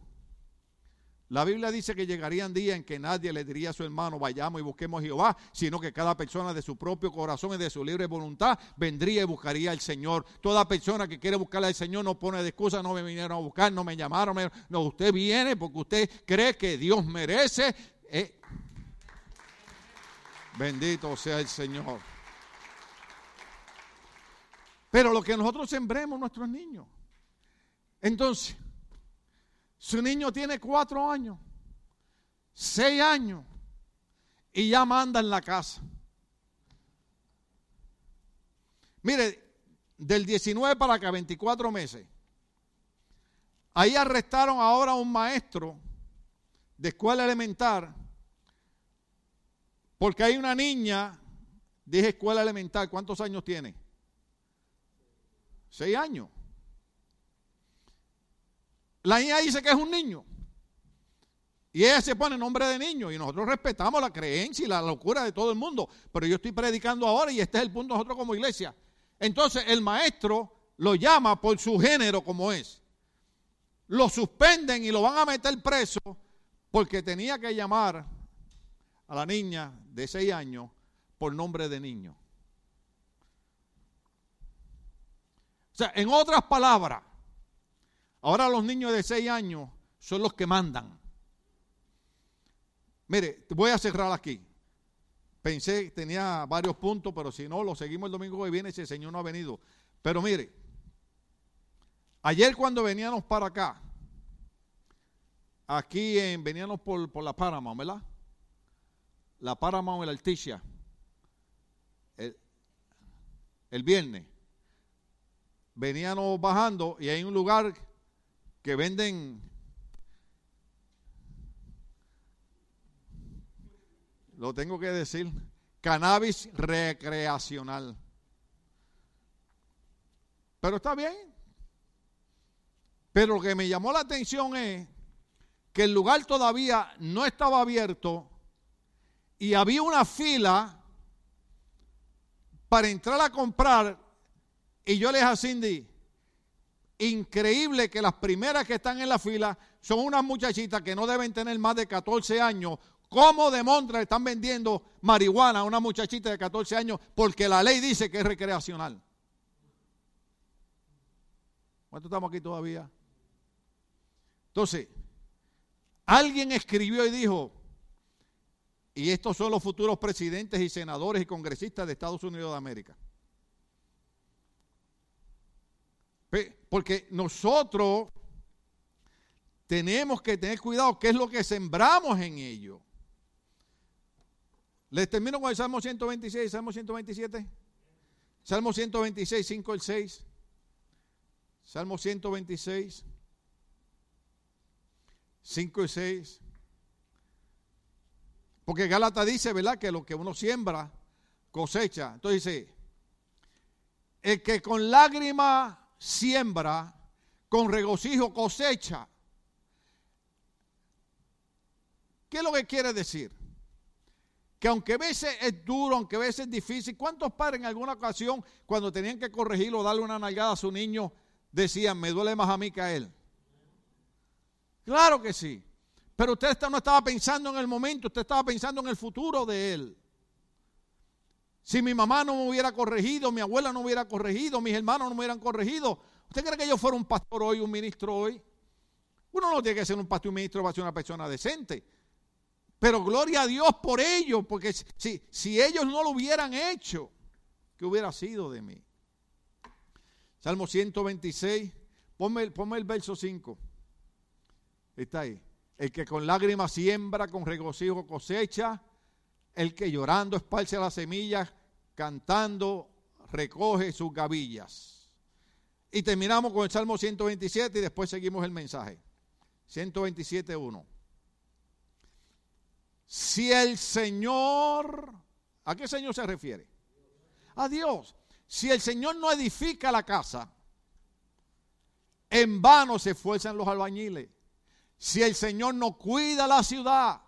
La Biblia dice que llegarían días en que nadie le diría a su hermano, vayamos y busquemos a Jehová, sino que cada persona de su propio corazón y de su libre voluntad vendría y buscaría al Señor. Toda persona que quiere buscar al Señor no pone de excusa, no me vinieron a buscar, no me llamaron, no, usted viene porque usted cree que Dios merece. Eh. Bendito sea el Señor. Pero lo que nosotros sembremos nuestros niños. Entonces, Su niño tiene cuatro años, seis años, y ya manda en la casa. Mire, del 19 para acá, 24 meses. Ahí arrestaron ahora a un maestro de escuela elemental, porque hay una niña, dije escuela elemental, ¿cuántos años tiene? Seis años. La niña dice que es un niño. Y ella se pone nombre de niño y nosotros respetamos la creencia y la locura de todo el mundo. Pero yo estoy predicando ahora y este es el punto de nosotros como iglesia. Entonces el maestro lo llama por su género como es. Lo suspenden y lo van a meter preso porque tenía que llamar a la niña de seis años por nombre de niño. O sea, en otras palabras, ahora los niños de seis años son los que mandan. Mire, voy a cerrar aquí. Pensé, tenía varios puntos, pero si no, lo seguimos el domingo que viene si el Señor no ha venido. Pero mire, ayer cuando veníamos para acá, aquí en, veníamos por, por la Paramount, ¿verdad? La Paramount y la Alticia. El, el viernes. Veníamos bajando y hay un lugar que venden lo tengo que decir, cannabis recreacional. Pero está bien. Pero lo que me llamó la atención es que el lugar todavía no estaba abierto y había una fila para entrar a comprar y yo les dije a Cindy, increíble que las primeras que están en la fila son unas muchachitas que no deben tener más de 14 años ¿Cómo de Montra están vendiendo marihuana a una muchachita de 14 años porque la ley dice que es recreacional? ¿Cuánto estamos aquí todavía? Entonces, alguien escribió y dijo, y estos son los futuros presidentes y senadores y congresistas de Estados Unidos de América. Porque nosotros tenemos que tener cuidado qué es lo que sembramos en ellos. Les termino con el Salmo 126, Salmo 127. Salmo 126, 5 al 6. Salmo 126, 5 y 6. Porque Gálatas dice, ¿verdad? Que lo que uno siembra, cosecha. Entonces dice, el que con lágrima siembra, con regocijo cosecha. ¿Qué es lo que quiere decir? que aunque a veces es duro, aunque a veces es difícil, ¿cuántos padres en alguna ocasión cuando tenían que corregirlo o darle una nalgada a su niño decían, me duele más a mí que a él? Claro que sí. Pero usted no estaba pensando en el momento, usted estaba pensando en el futuro de él. Si mi mamá no me hubiera corregido, mi abuela no me hubiera corregido, mis hermanos no me hubieran corregido, ¿usted cree que yo fuera un pastor hoy, un ministro hoy? Uno no tiene que ser un pastor, un ministro, va a ser una persona decente. Pero gloria a Dios por ello, porque si, si ellos no lo hubieran hecho, ¿qué hubiera sido de mí? Salmo 126, ponme, ponme el verso 5. Está ahí. El que con lágrimas siembra, con regocijo cosecha. El que llorando esparce las semillas, cantando recoge sus gavillas. Y terminamos con el Salmo 127 y después seguimos el mensaje. 127, 1. Si el Señor, ¿a qué Señor se refiere? A Dios. Si el Señor no edifica la casa, en vano se esfuerzan los albañiles. Si el Señor no cuida la ciudad,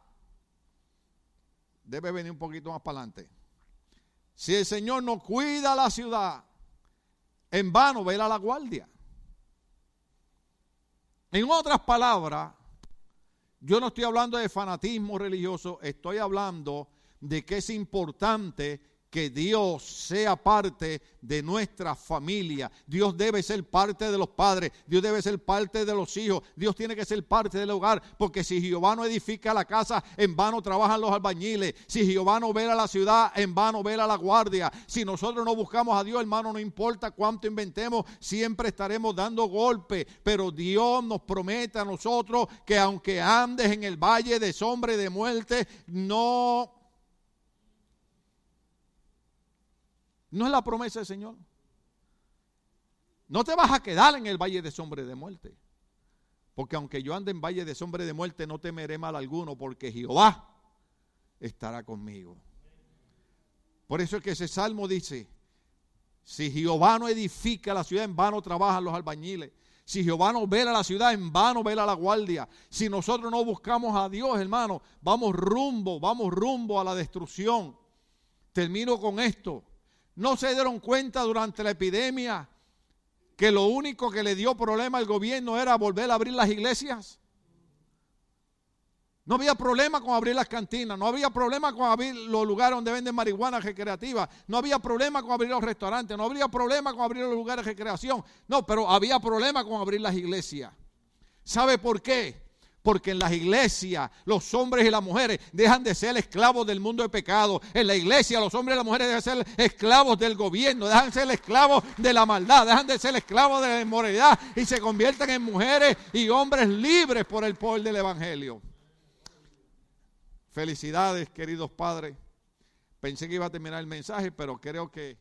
debe venir un poquito más para adelante. Si el Señor no cuida la ciudad, en vano vela la guardia. En otras palabras, yo no estoy hablando de fanatismo religioso, estoy hablando de que es importante que Dios sea parte de nuestra familia. Dios debe ser parte de los padres, Dios debe ser parte de los hijos, Dios tiene que ser parte del hogar, porque si Jehová no edifica la casa, en vano trabajan los albañiles. Si Jehová no vela la ciudad, en vano vela la guardia. Si nosotros no buscamos a Dios, hermano, no importa cuánto inventemos, siempre estaremos dando golpes. Pero Dios nos promete a nosotros que aunque andes en el valle de sombra y de muerte, no No es la promesa del Señor. No te vas a quedar en el valle de sombra de muerte. Porque aunque yo ande en valle de sombra de muerte, no temeré mal alguno, porque Jehová estará conmigo. Por eso es que ese salmo dice, si Jehová no edifica la ciudad, en vano trabajan los albañiles. Si Jehová no vela la ciudad, en vano vela la guardia. Si nosotros no buscamos a Dios, hermano, vamos rumbo, vamos rumbo a la destrucción. Termino con esto. ¿No se dieron cuenta durante la epidemia que lo único que le dio problema al gobierno era volver a abrir las iglesias? No había problema con abrir las cantinas, no había problema con abrir los lugares donde venden marihuana recreativa, no había problema con abrir los restaurantes, no había problema con abrir los lugares de recreación, no, pero había problema con abrir las iglesias. ¿Sabe por qué? Porque en las iglesias los hombres y las mujeres dejan de ser esclavos del mundo de pecado. En la iglesia los hombres y las mujeres dejan de ser esclavos del gobierno, dejan de ser esclavos de la maldad, dejan de ser esclavos de la inmoralidad y se convierten en mujeres y hombres libres por el poder del Evangelio. Felicidades, queridos padres. Pensé que iba a terminar el mensaje, pero creo que